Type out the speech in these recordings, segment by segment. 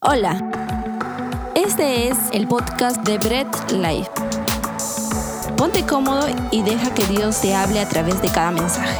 Hola, este es el podcast de Bread Life. Ponte cómodo y deja que Dios te hable a través de cada mensaje.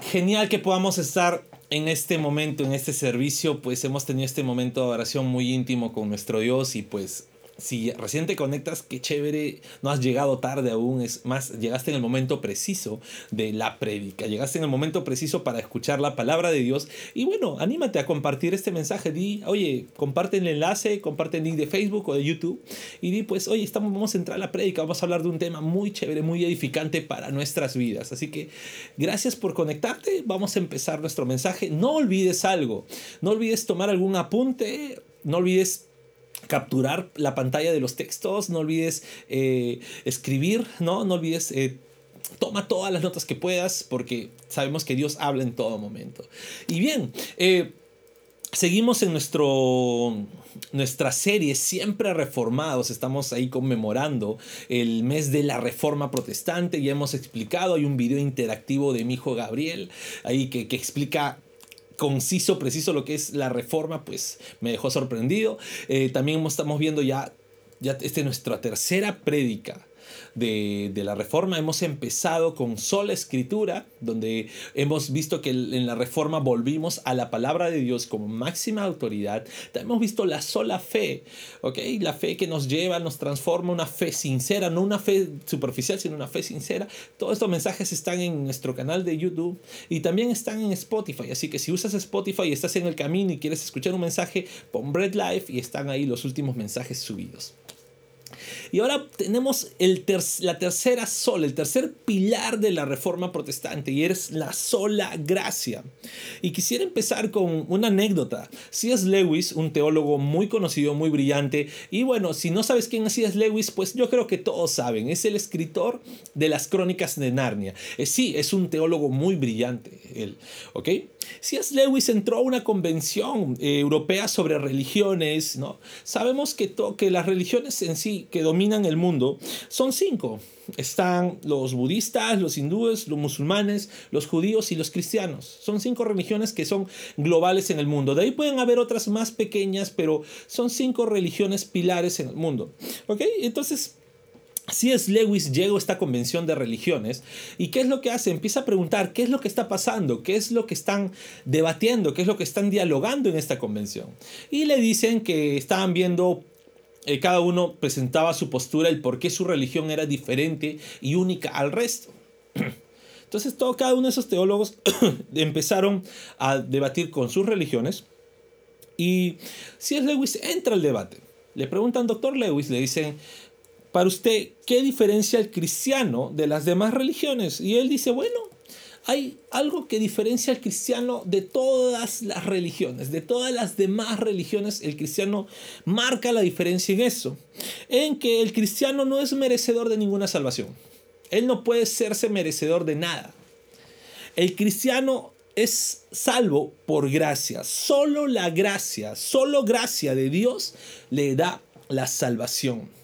Genial que podamos estar en este momento, en este servicio, pues hemos tenido este momento de oración muy íntimo con nuestro Dios y pues si recién te conectas, qué chévere, no has llegado tarde aún, es más, llegaste en el momento preciso de la prédica, llegaste en el momento preciso para escuchar la palabra de Dios y bueno, anímate a compartir este mensaje, di, oye, comparte el enlace, comparte el link de Facebook o de YouTube y di, pues, oye, estamos, vamos a entrar a la prédica, vamos a hablar de un tema muy chévere, muy edificante para nuestras vidas, así que gracias por conectarte, vamos a empezar nuestro mensaje, no olvides algo, no olvides tomar algún apunte, no olvides capturar la pantalla de los textos, no olvides eh, escribir, ¿no? No olvides... Eh, toma todas las notas que puedas porque sabemos que Dios habla en todo momento. Y bien, eh, seguimos en nuestro, nuestra serie Siempre Reformados. Estamos ahí conmemorando el mes de la Reforma Protestante. Ya hemos explicado, hay un video interactivo de mi hijo Gabriel ahí que, que explica conciso, preciso lo que es la reforma, pues me dejó sorprendido. Eh, también estamos viendo ya, ya esta es nuestra tercera prédica de, la reforma. Hemos empezado con sola escritura, donde hemos visto que en la reforma volvimos a la palabra de Dios como máxima autoridad. También hemos visto la sola fe, ¿ok? La fe que nos lleva, nos transforma, una fe sincera, no una fe superficial, sino una fe sincera. Todos estos mensajes están en nuestro canal de YouTube y también están en Spotify. Así que si usas Spotify y estás en el camino y quieres escuchar un mensaje, pon Bread Life y están ahí los últimos mensajes subidos. Y ahora tenemos el la tercera sola, el tercer pilar de la reforma protestante y es la sola gracia. Y quisiera empezar con una anécdota. C.S. Lewis, un teólogo muy conocido, muy brillante, y bueno, si no sabes quién es C.S. Lewis, pues yo creo que todos saben, es el escritor de las crónicas de Narnia. Eh, sí, es un teólogo muy brillante, él, ¿ok? C.S. Lewis entró a una convención eh, europea sobre religiones, ¿no? Sabemos que, que las religiones en sí que dominan el mundo son cinco. Están los budistas, los hindúes, los musulmanes, los judíos y los cristianos. Son cinco religiones que son globales en el mundo. De ahí pueden haber otras más pequeñas, pero son cinco religiones pilares en el mundo. ¿Ok? Entonces, si es Lewis llega a esta convención de religiones y ¿qué es lo que hace? Empieza a preguntar qué es lo que está pasando, qué es lo que están debatiendo, qué es lo que están dialogando en esta convención. Y le dicen que estaban viendo eh, cada uno presentaba su postura, el por qué su religión era diferente y única al resto. Entonces, todo, cada uno de esos teólogos empezaron a debatir con sus religiones. Y si es Lewis entra al debate. Le preguntan, doctor Lewis, le dicen, para usted, ¿qué diferencia el cristiano de las demás religiones? Y él dice, bueno, hay algo que diferencia al cristiano de todas las religiones, de todas las demás religiones, el cristiano marca la diferencia en eso, en que el cristiano no es merecedor de ninguna salvación. Él no puede serse merecedor de nada. El cristiano es salvo por gracia. Solo la gracia, solo gracia de Dios le da la salvación.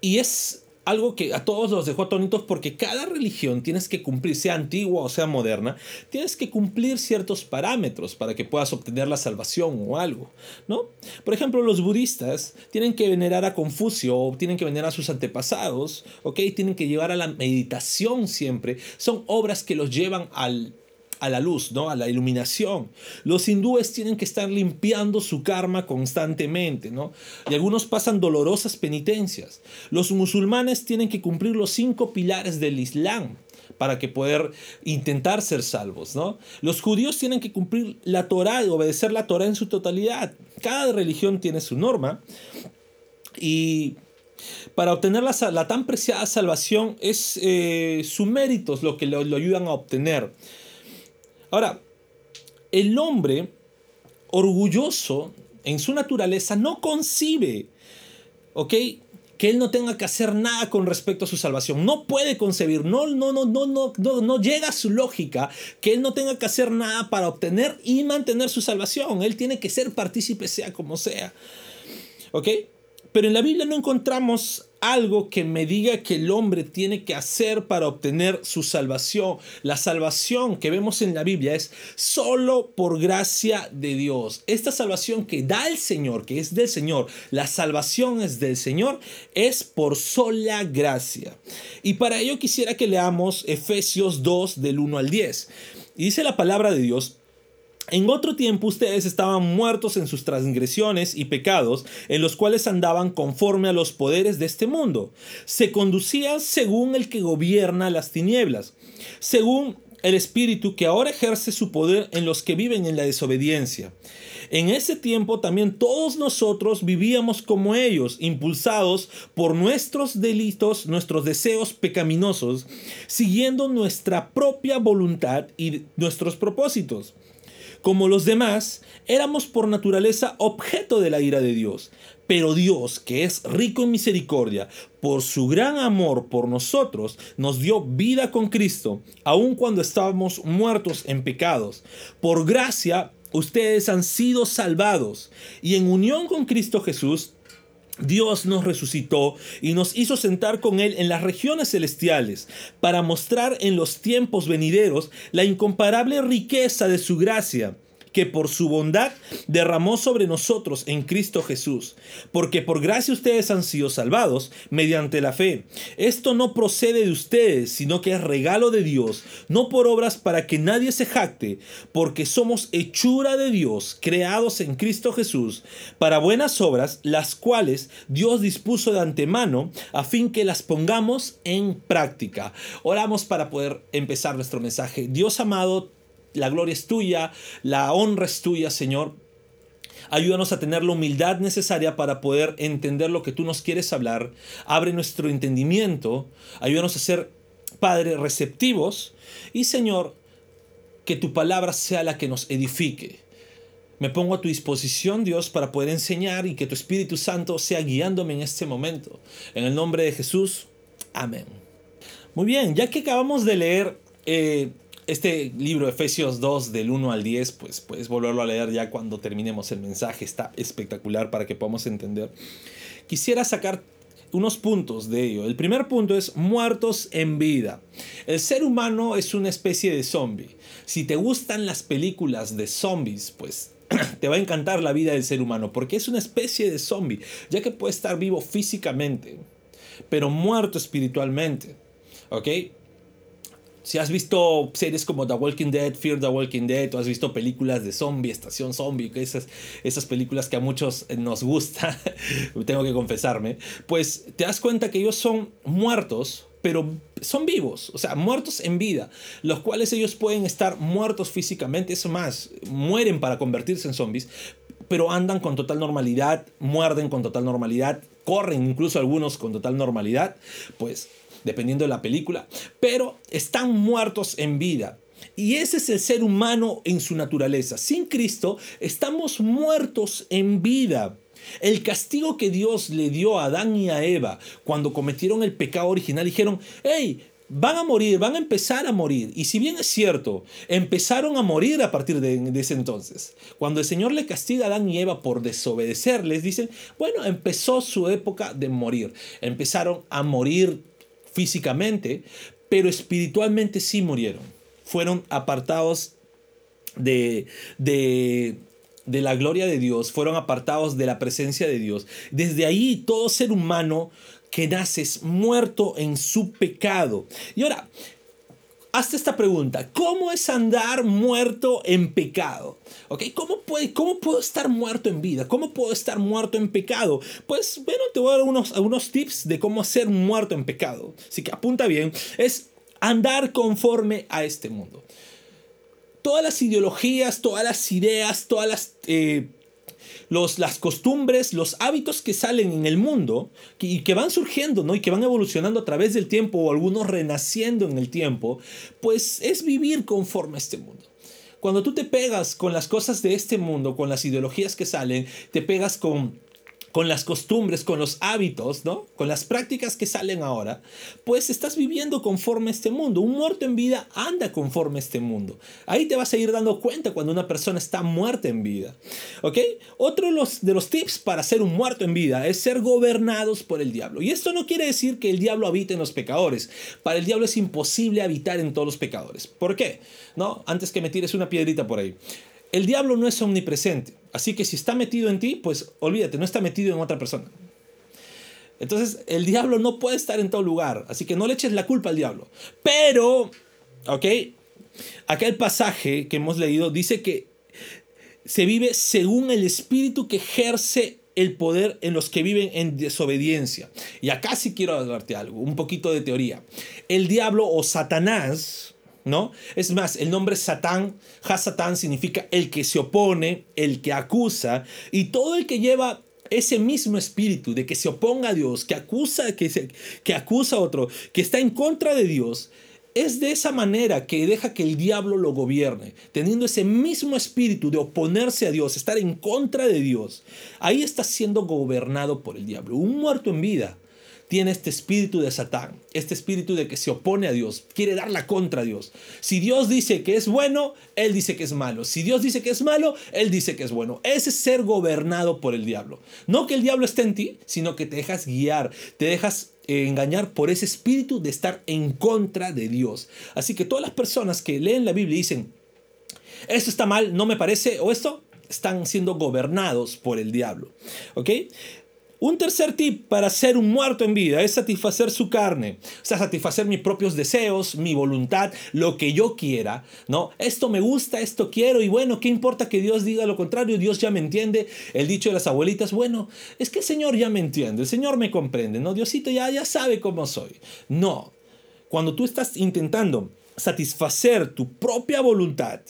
Y es algo que a todos los dejó atónitos porque cada religión tienes que cumplir, sea antigua o sea moderna, tienes que cumplir ciertos parámetros para que puedas obtener la salvación o algo, ¿no? Por ejemplo, los budistas tienen que venerar a Confucio o tienen que venerar a sus antepasados, ¿ok? Tienen que llevar a la meditación siempre. Son obras que los llevan al a la luz, ¿no? a la iluminación. Los hindúes tienen que estar limpiando su karma constantemente, ¿no? y algunos pasan dolorosas penitencias. Los musulmanes tienen que cumplir los cinco pilares del Islam para que poder intentar ser salvos, ¿no? Los judíos tienen que cumplir la Torah y obedecer la Torah en su totalidad. Cada religión tiene su norma y para obtener la, tan preciada salvación es eh, su mérito lo que lo ayudan a obtener. Ahora, el hombre orgulloso en su naturaleza no concibe, ¿ok? Que él no tenga que hacer nada con respecto a su salvación. No puede concebir, no, no, no, no, no, no, llega a su lógica que él no tenga que hacer nada para obtener y mantener su salvación. Él tiene que ser partícipe sea como sea. ¿Ok? Pero en la Biblia no encontramos algo que me diga que el hombre tiene que hacer para obtener su salvación. La salvación que vemos en la Biblia es solo por gracia de Dios. Esta salvación que da el Señor, que es del Señor, la salvación es del Señor, es por sola gracia. Y para ello quisiera que leamos Efesios 2 del 1 al 10. Y dice la palabra de Dios, en otro tiempo ustedes estaban muertos en sus transgresiones y pecados, en los cuales andaban conforme a los poderes de este mundo. Se conducían según el que gobierna las tinieblas, según el espíritu que ahora ejerce su poder en los que viven en la desobediencia. En ese tiempo también todos nosotros vivíamos como ellos, impulsados por nuestros delitos, nuestros deseos pecaminosos, siguiendo nuestra propia voluntad y nuestros propósitos. Como los demás, éramos por naturaleza objeto de la ira de Dios. Pero Dios, que es rico en misericordia, por su gran amor por nosotros, nos dio vida con Cristo, aun cuando estábamos muertos en pecados. Por gracia, ustedes han sido salvados. Y en unión con Cristo Jesús, Dios nos resucitó y nos hizo sentar con Él en las regiones celestiales para mostrar en los tiempos venideros la incomparable riqueza de su gracia que por su bondad derramó sobre nosotros en Cristo Jesús, porque por gracia ustedes han sido salvados mediante la fe. Esto no procede de ustedes, sino que es regalo de Dios, no por obras para que nadie se jacte, porque somos hechura de Dios, creados en Cristo Jesús, para buenas obras, las cuales Dios dispuso de antemano a fin que las pongamos en práctica. Oramos para poder empezar nuestro mensaje. Dios amado, la gloria es tuya, la honra es tuya, Señor. Ayúdanos a tener la humildad necesaria para poder entender lo que tú nos quieres hablar. Abre nuestro entendimiento. Ayúdanos a ser, Padre, receptivos. Y Señor, que tu palabra sea la que nos edifique. Me pongo a tu disposición, Dios, para poder enseñar y que tu Espíritu Santo sea guiándome en este momento. En el nombre de Jesús. Amén. Muy bien, ya que acabamos de leer eh, este libro, Efesios 2, del 1 al 10, pues puedes volverlo a leer ya cuando terminemos el mensaje. Está espectacular para que podamos entender. Quisiera sacar unos puntos de ello. El primer punto es muertos en vida. El ser humano es una especie de zombie. Si te gustan las películas de zombies, pues te va a encantar la vida del ser humano, porque es una especie de zombie, ya que puede estar vivo físicamente, pero muerto espiritualmente. ¿Ok? Si has visto series como The Walking Dead, Fear the Walking Dead, o has visto películas de zombie, Estación Zombie, esas, esas películas que a muchos nos gusta, tengo que confesarme, pues te das cuenta que ellos son muertos, pero son vivos, o sea, muertos en vida, los cuales ellos pueden estar muertos físicamente, eso más, mueren para convertirse en zombies, pero andan con total normalidad, muerden con total normalidad, corren incluso algunos con total normalidad, pues dependiendo de la película, pero están muertos en vida. Y ese es el ser humano en su naturaleza. Sin Cristo estamos muertos en vida. El castigo que Dios le dio a Adán y a Eva cuando cometieron el pecado original, dijeron, hey, van a morir, van a empezar a morir. Y si bien es cierto, empezaron a morir a partir de, ese entonces. Cuando el Señor le castiga a Adán y Eva por desobedecer, les dicen, bueno, empezó su época de morir. Empezaron a morir físicamente, pero espiritualmente sí murieron. Fueron apartados de, de, de la gloria de Dios, fueron apartados de la presencia de Dios. Desde ahí todo ser humano que nace es muerto en su pecado. Y ahora, hazte esta pregunta, ¿cómo es andar muerto en pecado? ¿Ok? ¿Cómo, puede, ¿Cómo puedo estar muerto en vida? ¿Cómo puedo estar muerto en pecado? Pues bueno, te voy a dar unos, algunos tips de cómo ser muerto en pecado. Así que apunta bien, es andar conforme a este mundo. Todas las ideologías, todas las ideas, todas las... Eh, los, las costumbres, los hábitos que salen en el mundo y que van surgiendo ¿no? y que van evolucionando a través del tiempo o algunos renaciendo en el tiempo, pues es vivir conforme a este mundo. Cuando tú te pegas con las cosas de este mundo, con las ideologías que salen, te pegas con con las costumbres, con los hábitos, ¿no? Con las prácticas que salen ahora, pues estás viviendo conforme a este mundo. Un muerto en vida anda conforme a este mundo. Ahí te vas a ir dando cuenta cuando una persona está muerta en vida. ¿Ok? Otro de los, tips para ser un muerto en vida es ser gobernados por el diablo. Y esto no quiere decir que el diablo habite en los pecadores. Para el diablo es imposible habitar en todos los pecadores. ¿Por qué? ¿No? Antes que me tires una piedrita por ahí. El diablo no es omnipresente. Así que si está metido en ti, pues olvídate, no está metido en otra persona. Entonces, el diablo no puede estar en todo lugar. Así que no le eches la culpa al diablo. Pero, ¿ok? Acá el pasaje que hemos leído dice que se vive según el espíritu que ejerce el poder en los que viven en desobediencia. Y acá sí quiero hablarte algo, un poquito de teoría. El diablo o Satanás, ¿no? Es más, el nombre Satán, Hasatán significa el que se opone, el que acusa, y todo el que lleva ese mismo espíritu de que se oponga a Dios, que acusa, que, se, que acusa a otro, que está en contra de Dios, es de esa manera que deja que el diablo lo gobierne, teniendo ese mismo espíritu de oponerse a Dios, estar en contra de Dios. Ahí está siendo gobernado por el diablo. Un muerto en vida tiene este espíritu de Satán, este espíritu de que se opone a Dios, quiere dar la contra Dios. Si Dios dice que es bueno, él dice que es malo. Si Dios dice que es malo, él dice que es bueno. Ese es ser gobernado por el diablo. No que el diablo esté en ti, sino que te dejas guiar, te dejas eh, engañar por ese espíritu de estar en contra de Dios. Así que todas las personas que leen la Biblia y dicen, esto está mal, no me parece, o esto, están siendo gobernados por el diablo. ¿Ok? Un tercer tip para ser un muerto en vida es satisfacer su carne, o sea, satisfacer mis propios deseos, mi voluntad, lo que yo quiera, ¿no? Esto me gusta, esto quiero y bueno, ¿qué importa que Dios diga lo contrario? Dios ya me entiende. El dicho de las abuelitas, bueno, es que el Señor ya me entiende, el Señor me comprende, ¿no? Diosito ya, ya sabe cómo soy. No, cuando tú estás intentando satisfacer tu propia voluntad,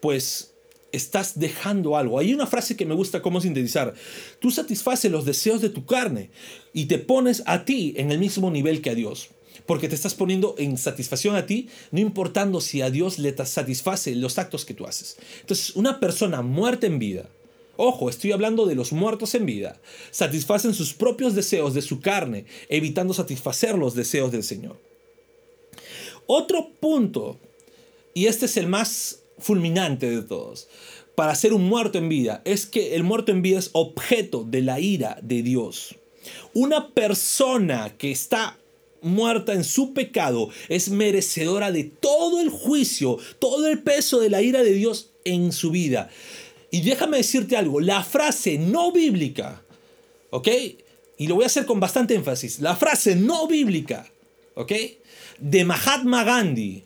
pues estás dejando algo. Hay una frase que me gusta cómo sintetizar. Tú satisfaces los deseos de tu carne y te pones a ti en el mismo nivel que a Dios. Porque te estás poniendo en satisfacción a ti, no importando si a Dios le satisface los actos que tú haces. Entonces, una persona muerta en vida, ojo, estoy hablando de los muertos en vida, satisfacen sus propios deseos de su carne, evitando satisfacer los deseos del Señor. Otro punto, y este es el más fulminante de todos para ser un muerto en vida es que el muerto en vida es objeto de la ira de Dios. Una persona que está muerta en su pecado es merecedora de todo el juicio, todo el peso de la ira de Dios en su vida. Y déjame decirte algo, la frase no bíblica, ¿ok? Y lo voy a hacer con bastante énfasis, la frase no bíblica, ¿ok? De Mahatma Gandhi,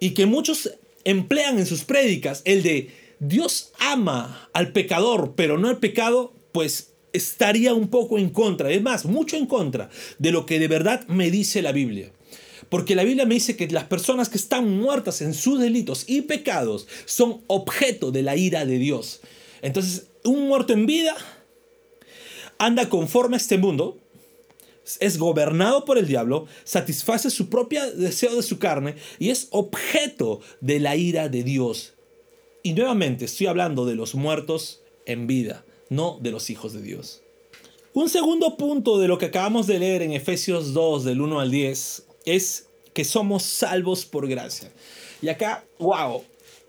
y que muchos emplean en sus prédicas el de Dios ama al pecador, pero no al pecado, pues estaría un poco en contra, es más, mucho en contra de lo que de verdad me dice la Biblia. Porque la Biblia me dice que las personas que están muertas en sus delitos y pecados son objeto de la ira de Dios. Entonces, un muerto en vida anda conforme a este mundo, es gobernado por el diablo, satisface su propio deseo de su carne y es objeto de la ira de Dios. Y nuevamente estoy hablando de los muertos en vida, no de los hijos de Dios. Un segundo punto de lo que acabamos de leer en Efesios 2 del 1 al 10 es que somos salvos por gracia. Y acá, wow,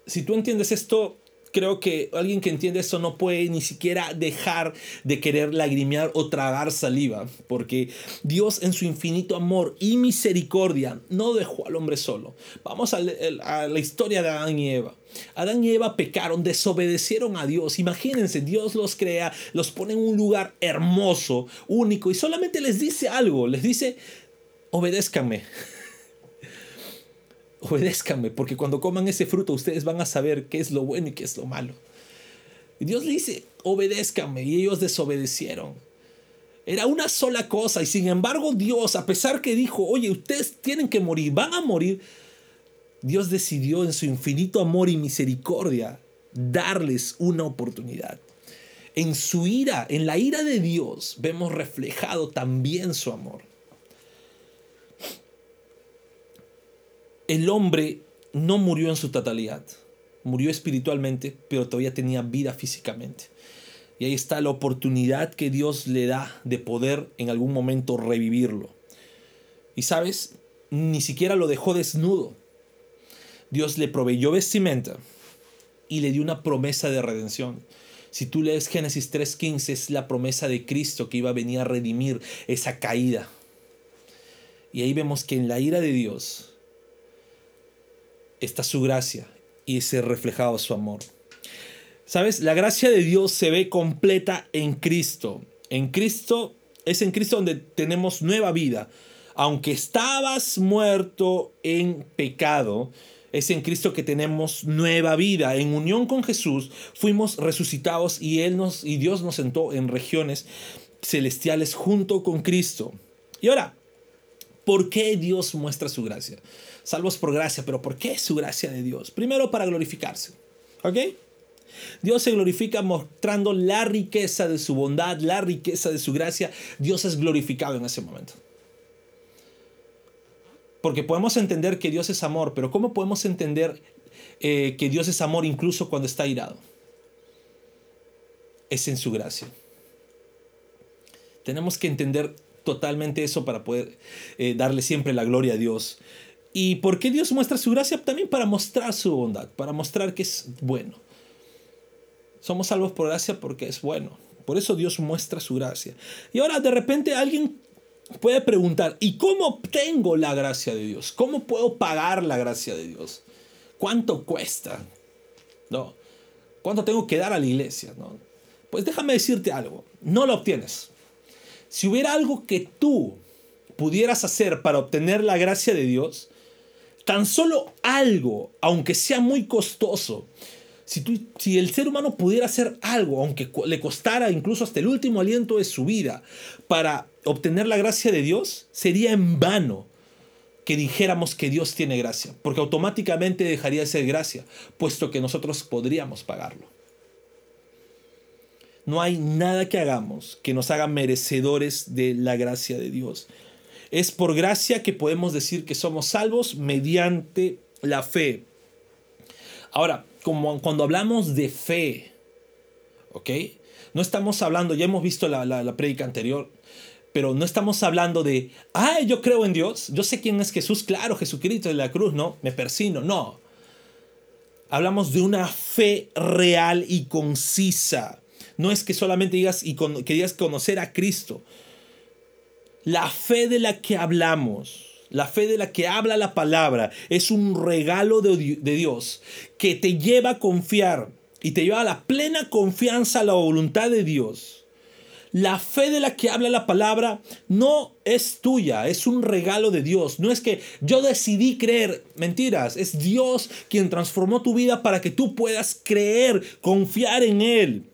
si tú entiendes esto, creo que alguien que entiende eso no puede ni siquiera dejar de querer lagrimear o tragar saliva, porque Dios en su infinito amor y misericordia no dejó al hombre solo. Vamos a, la historia de Adán y Eva. Adán y Eva pecaron, desobedecieron a Dios. Imagínense, Dios los crea, los pone en un lugar hermoso, único, y solamente les dice algo, les dice, obedézcanme obedézcanme, porque cuando coman ese fruto ustedes van a saber qué es lo bueno y qué es lo malo. Y Dios le dice, obedézcanme, y ellos desobedecieron. Era una sola cosa, y sin embargo Dios, a pesar que dijo, oye, ustedes tienen que morir, van a morir, Dios decidió en su infinito amor y misericordia darles una oportunidad. En su ira, en la ira de Dios, vemos reflejado también su amor. El hombre no murió en su totalidad, murió espiritualmente, pero todavía tenía vida físicamente. Y ahí está la oportunidad que Dios le da de poder en algún momento revivirlo. Y sabes, ni siquiera lo dejó desnudo. Dios le proveyó vestimenta y le dio una promesa de redención. Si tú lees Génesis 3.15, es la promesa de Cristo que iba a venir a redimir esa caída. Y ahí vemos que en la ira de Dios está su gracia y se reflejado su amor. ¿Sabes? La gracia de Dios se ve completa en Cristo. En Cristo es en Cristo donde tenemos nueva vida. Aunque estabas muerto en pecado, es en Cristo que tenemos nueva vida. En unión con Jesús fuimos resucitados y él nos y Dios nos sentó en regiones celestiales junto con Cristo. Y ahora, ¿por qué Dios muestra su gracia? Salvos por gracia, pero ¿por qué su gracia de Dios? Primero para glorificarse. ¿Ok? Dios se glorifica mostrando la riqueza de su bondad, la riqueza de su gracia. Dios es glorificado en ese momento. Porque podemos entender que Dios es amor, pero ¿cómo podemos entender eh, que Dios es amor incluso cuando está irado? Es en su gracia. Tenemos que entender totalmente eso para poder eh, darle siempre la gloria a Dios. ¿Y por qué Dios muestra su gracia? También para mostrar su bondad, para mostrar que es bueno. Somos salvos por gracia porque es bueno. Por eso Dios muestra su gracia. Y ahora de repente alguien puede preguntar, ¿y cómo obtengo la gracia de Dios? ¿Cómo puedo pagar la gracia de Dios? ¿Cuánto cuesta? ¿No? ¿Cuánto tengo que dar a la iglesia? ¿No? Pues déjame decirte algo, no lo obtienes. Si hubiera algo que tú pudieras hacer para obtener la gracia de Dios, tan solo algo, aunque sea muy costoso, si, si, el ser humano pudiera hacer algo, aunque le costara incluso hasta el último aliento de su vida, para obtener la gracia de Dios, sería en vano que dijéramos que Dios tiene gracia, porque automáticamente dejaría de ser gracia, puesto que nosotros podríamos pagarlo. No hay nada que hagamos que nos haga merecedores de la gracia de Dios. Es por gracia que podemos decir que somos salvos mediante la fe. Ahora, cuando hablamos de fe, ¿ok? No estamos hablando, ya hemos visto la, la, prédica anterior, pero no estamos hablando de, ah, yo creo en Dios, yo sé quién es Jesús, claro, Jesucristo de la cruz, no, me persino, no. Hablamos de una fe real y concisa. No es que solamente digas y que digas conocer a Cristo. La fe de la que hablamos la fe de la que habla la palabra es un regalo de, Dios que te lleva a confiar y te lleva a la plena confianza a la voluntad de Dios. La fe de la que habla la palabra no es tuya, es un regalo de Dios. No es que yo decidí creer, mentiras, es Dios quien transformó tu vida para que tú puedas creer, confiar en Él.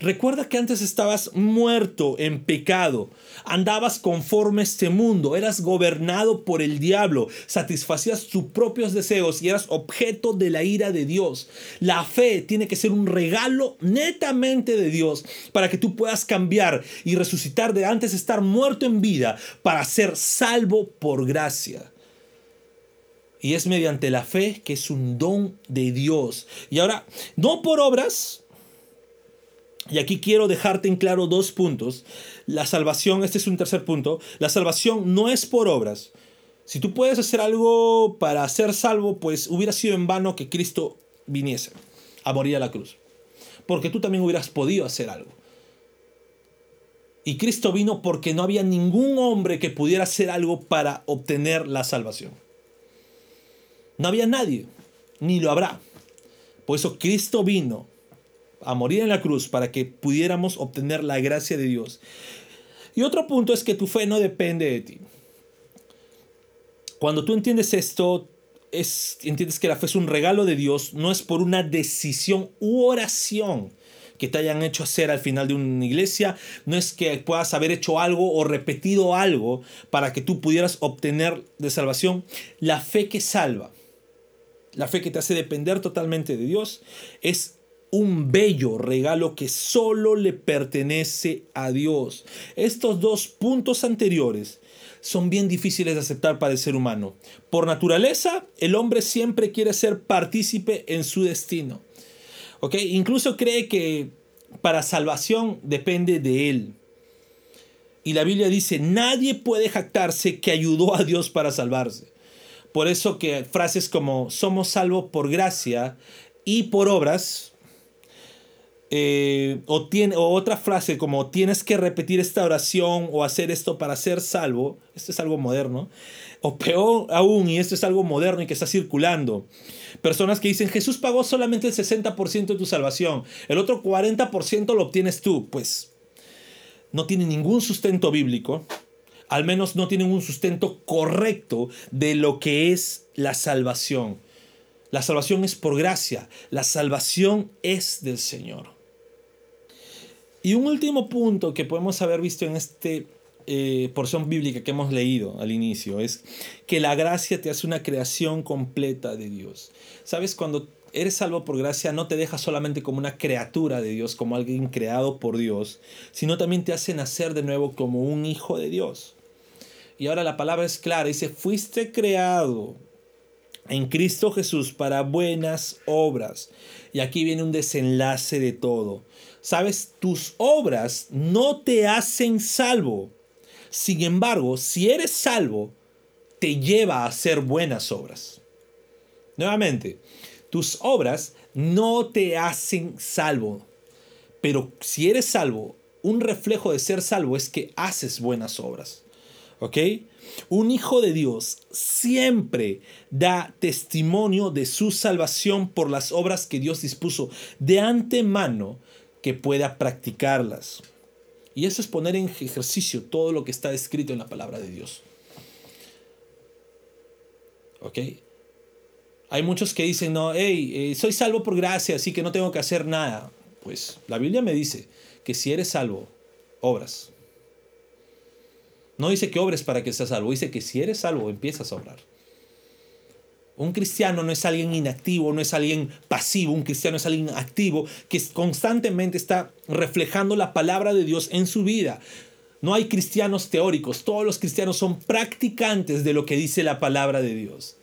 Recuerda que antes estabas muerto en pecado, andabas conforme a este mundo, eras gobernado por el diablo, satisfacías tus propios deseos y eras objeto de la ira de Dios. La fe tiene que ser un regalo netamente de Dios para que tú puedas cambiar y resucitar de antes estar muerto en vida para ser salvo por gracia. Y es mediante la fe que es un don de Dios. Y ahora, no por obras, y aquí quiero dejarte en claro dos puntos. La salvación, este es un tercer punto, la salvación no es por obras. Si tú puedes hacer algo para ser salvo, pues hubiera sido en vano que Cristo viniese a morir a la cruz. Porque tú también hubieras podido hacer algo. Y Cristo vino porque no había ningún hombre que pudiera hacer algo para obtener la salvación. No había nadie, ni lo habrá. Por eso Cristo vino a morir en la cruz para que pudiéramos obtener la gracia de Dios. Y otro punto es que tu fe no depende de ti. Cuando tú entiendes esto, es, entiendes que la fe es un regalo de Dios, no es por una decisión u oración que te hayan hecho hacer al final de una iglesia, no es que puedas haber hecho algo o repetido algo para que tú pudieras obtener de salvación. La fe que salva, la fe que te hace depender totalmente de Dios, es un bello regalo que solo le pertenece a Dios. Estos dos puntos anteriores son bien difíciles de aceptar para el ser humano. Por naturaleza, el hombre siempre quiere ser partícipe en su destino. ¿Ok? Incluso cree que para salvación depende de Él. Y la Biblia dice, nadie puede jactarse que ayudó a Dios para salvarse. Por eso que frases como somos salvos por gracia y por obras, eh, o, tiene, o otra frase como tienes que repetir esta oración o hacer esto para ser salvo, esto es algo moderno, o peor aún, y esto es algo moderno y que está circulando, personas que dicen Jesús pagó solamente el 60% de tu salvación, el otro 40% lo obtienes tú, pues no tiene ningún sustento bíblico, al menos no tienen un sustento correcto de lo que es la salvación. La salvación es por gracia, la salvación es del Señor. Y un último punto que podemos haber visto en esta eh, porción bíblica que hemos leído al inicio es que la gracia te hace una creación completa de Dios. ¿Sabes? Cuando eres salvo por gracia no te deja solamente como una criatura de Dios, como alguien creado por Dios, sino también te hace nacer de nuevo como un hijo de Dios. Y ahora la palabra es clara, dice, fuiste creado en Cristo Jesús para buenas obras. Y aquí viene un desenlace de todo. Sabes, tus obras no te hacen salvo. Sin embargo, si eres salvo, te lleva a hacer buenas obras. Nuevamente, tus obras no te hacen salvo. Pero si eres salvo, un reflejo de ser salvo es que haces buenas obras. ¿Ok? Un hijo de Dios siempre da testimonio de su salvación por las obras que Dios dispuso de antemano que pueda practicarlas. Y eso es poner en ejercicio todo lo que está escrito en la palabra de Dios. ¿Ok? Hay muchos que dicen, no, hey, eh, soy salvo por gracia, así que no tengo que hacer nada. Pues la Biblia me dice que si eres salvo, obras. No dice que obres para que seas salvo, dice que si eres salvo, empiezas a obrar. Un cristiano no es alguien inactivo, no es alguien pasivo, un cristiano es alguien activo que constantemente está reflejando la palabra de Dios en su vida. No hay cristianos teóricos, todos los cristianos son practicantes de lo que dice la palabra de Dios.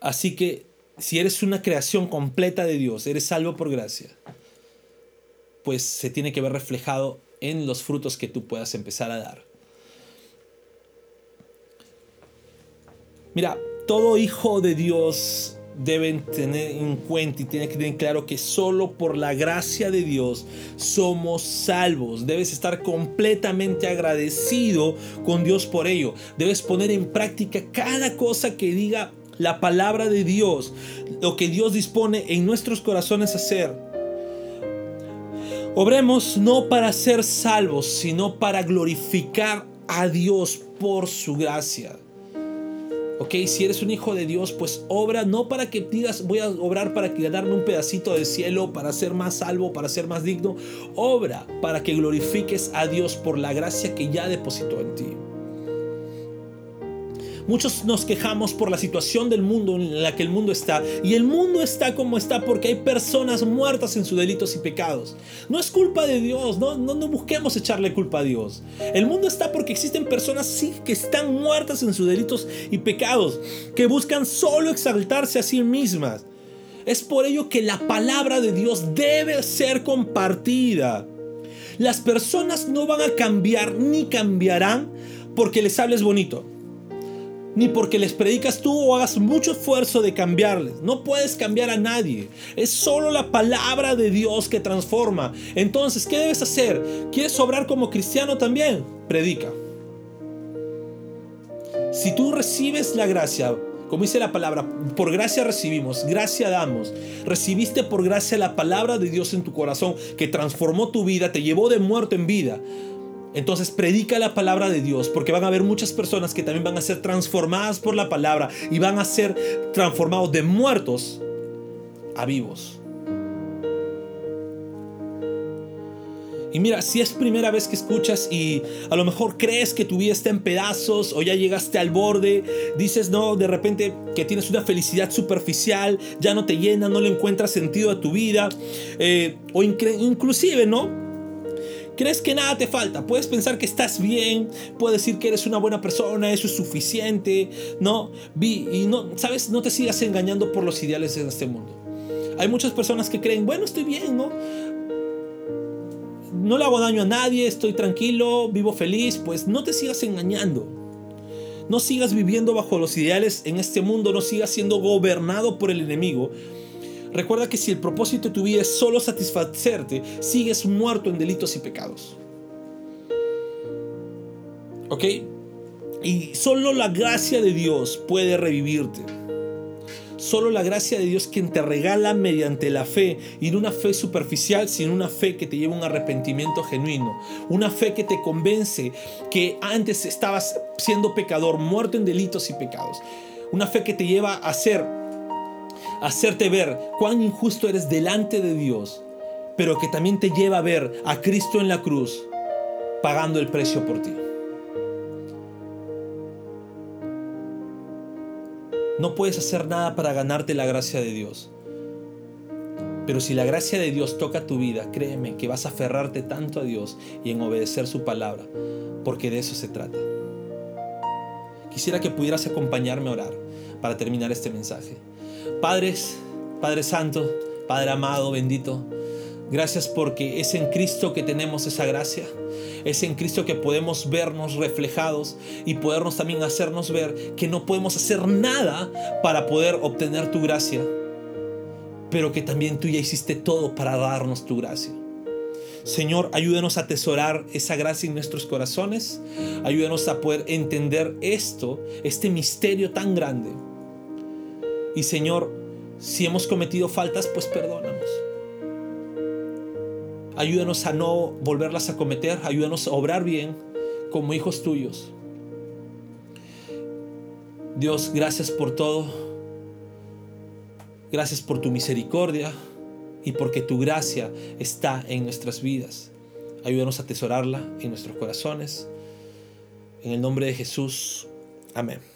Así que si eres una creación completa de Dios, eres salvo por gracia, pues se tiene que ver reflejado en los frutos que tú puedas empezar a dar. Mira, todo hijo de Dios deben tener en cuenta y tiene que tener claro que solo por la gracia de Dios somos salvos. Debes estar completamente agradecido con Dios por ello. Debes poner en práctica cada cosa que diga la palabra de Dios, lo que Dios dispone en nuestros corazones hacer. Obremos no para ser salvos, sino para glorificar a Dios por su gracia. Ok, si eres un hijo de Dios, pues obra no para que digas voy a obrar para que darme un pedacito del cielo, para ser más salvo, para ser más digno. Obra para que glorifiques a Dios por la gracia que ya depositó en ti. Muchos nos quejamos por la situación del mundo en la que el mundo está. Y el mundo está como está porque hay personas muertas en sus delitos y pecados. No es culpa de Dios, no, no, busquemos echarle culpa a Dios. El mundo está porque existen personas sí que están muertas en sus delitos y pecados, que buscan solo exaltarse a sí mismas. Es por ello que la palabra de Dios debe ser compartida. Las personas no van a cambiar ni cambiarán porque les hables bonito ni porque les predicas tú o hagas mucho esfuerzo de cambiarles. No puedes cambiar a nadie. Es solo la palabra de Dios que transforma. Entonces, ¿qué debes hacer? ¿Quieres obrar como cristiano también? Predica. Si tú recibes la gracia, como dice la palabra, por gracia recibimos, gracia damos. Recibiste por gracia la palabra de Dios en tu corazón que transformó tu vida, te llevó de muerto en vida. Entonces predica la palabra de Dios porque van a haber muchas personas que también van a ser transformadas por la palabra y van a ser transformados de muertos a vivos. Y mira, si es primera vez que escuchas y a lo mejor crees que tu vida está en pedazos o ya llegaste al borde, dices, no, de repente que tienes una felicidad superficial, ya no te llena, no le encuentras sentido a tu vida, eh, o inclusive, ¿no? Crees que nada te falta, puedes pensar que estás bien, puedes decir que eres una buena persona, eso es suficiente, ¿no? Y no, sabes, no te sigas engañando por los ideales de este mundo. Hay muchas personas que creen, bueno, estoy bien, ¿no? No le hago daño a nadie, estoy tranquilo, vivo feliz, pues no te sigas engañando. No sigas viviendo bajo los ideales en este mundo, no sigas siendo gobernado por el enemigo. Recuerda que si el propósito de tu vida es solo satisfacerte, sigues muerto en delitos y pecados. ¿Ok? Y solo la gracia de Dios puede revivirte. Solo la gracia de Dios quien te regala mediante la fe, y no una fe superficial, sino una fe que te lleva a un arrepentimiento genuino, una fe que te convence que antes estabas siendo pecador, muerto en delitos y pecados, una fe que te lleva a a hacerte ver cuán injusto eres delante de Dios, pero que también te lleva a ver a Cristo en la cruz pagando el precio por ti. No puedes hacer nada para ganarte la gracia de Dios. Pero si la gracia de Dios toca tu vida, créeme que vas a aferrarte tanto a Dios y en obedecer su palabra, porque de eso se trata. Quisiera que pudieras acompañarme a orar para terminar este mensaje. Padres, Padre Santo, Padre amado, bendito, gracias porque es en Cristo que tenemos esa gracia. Es en Cristo que podemos vernos reflejados y podernos también hacernos ver que no podemos hacer nada para poder obtener tu gracia, pero que también tú ya hiciste todo para darnos tu gracia. Señor, ayúdenos a atesorar esa gracia en nuestros corazones. Ayúdenos a poder entender esto, este misterio tan grande. Y Señor, si hemos cometido faltas, pues perdónanos. Ayúdanos a no volverlas a cometer. Ayúdanos a obrar bien como hijos tuyos. Dios, gracias por todo. Gracias por tu misericordia y porque tu gracia está en nuestras vidas. Ayúdanos a atesorarla en nuestros corazones. En el nombre de Jesús. Amén.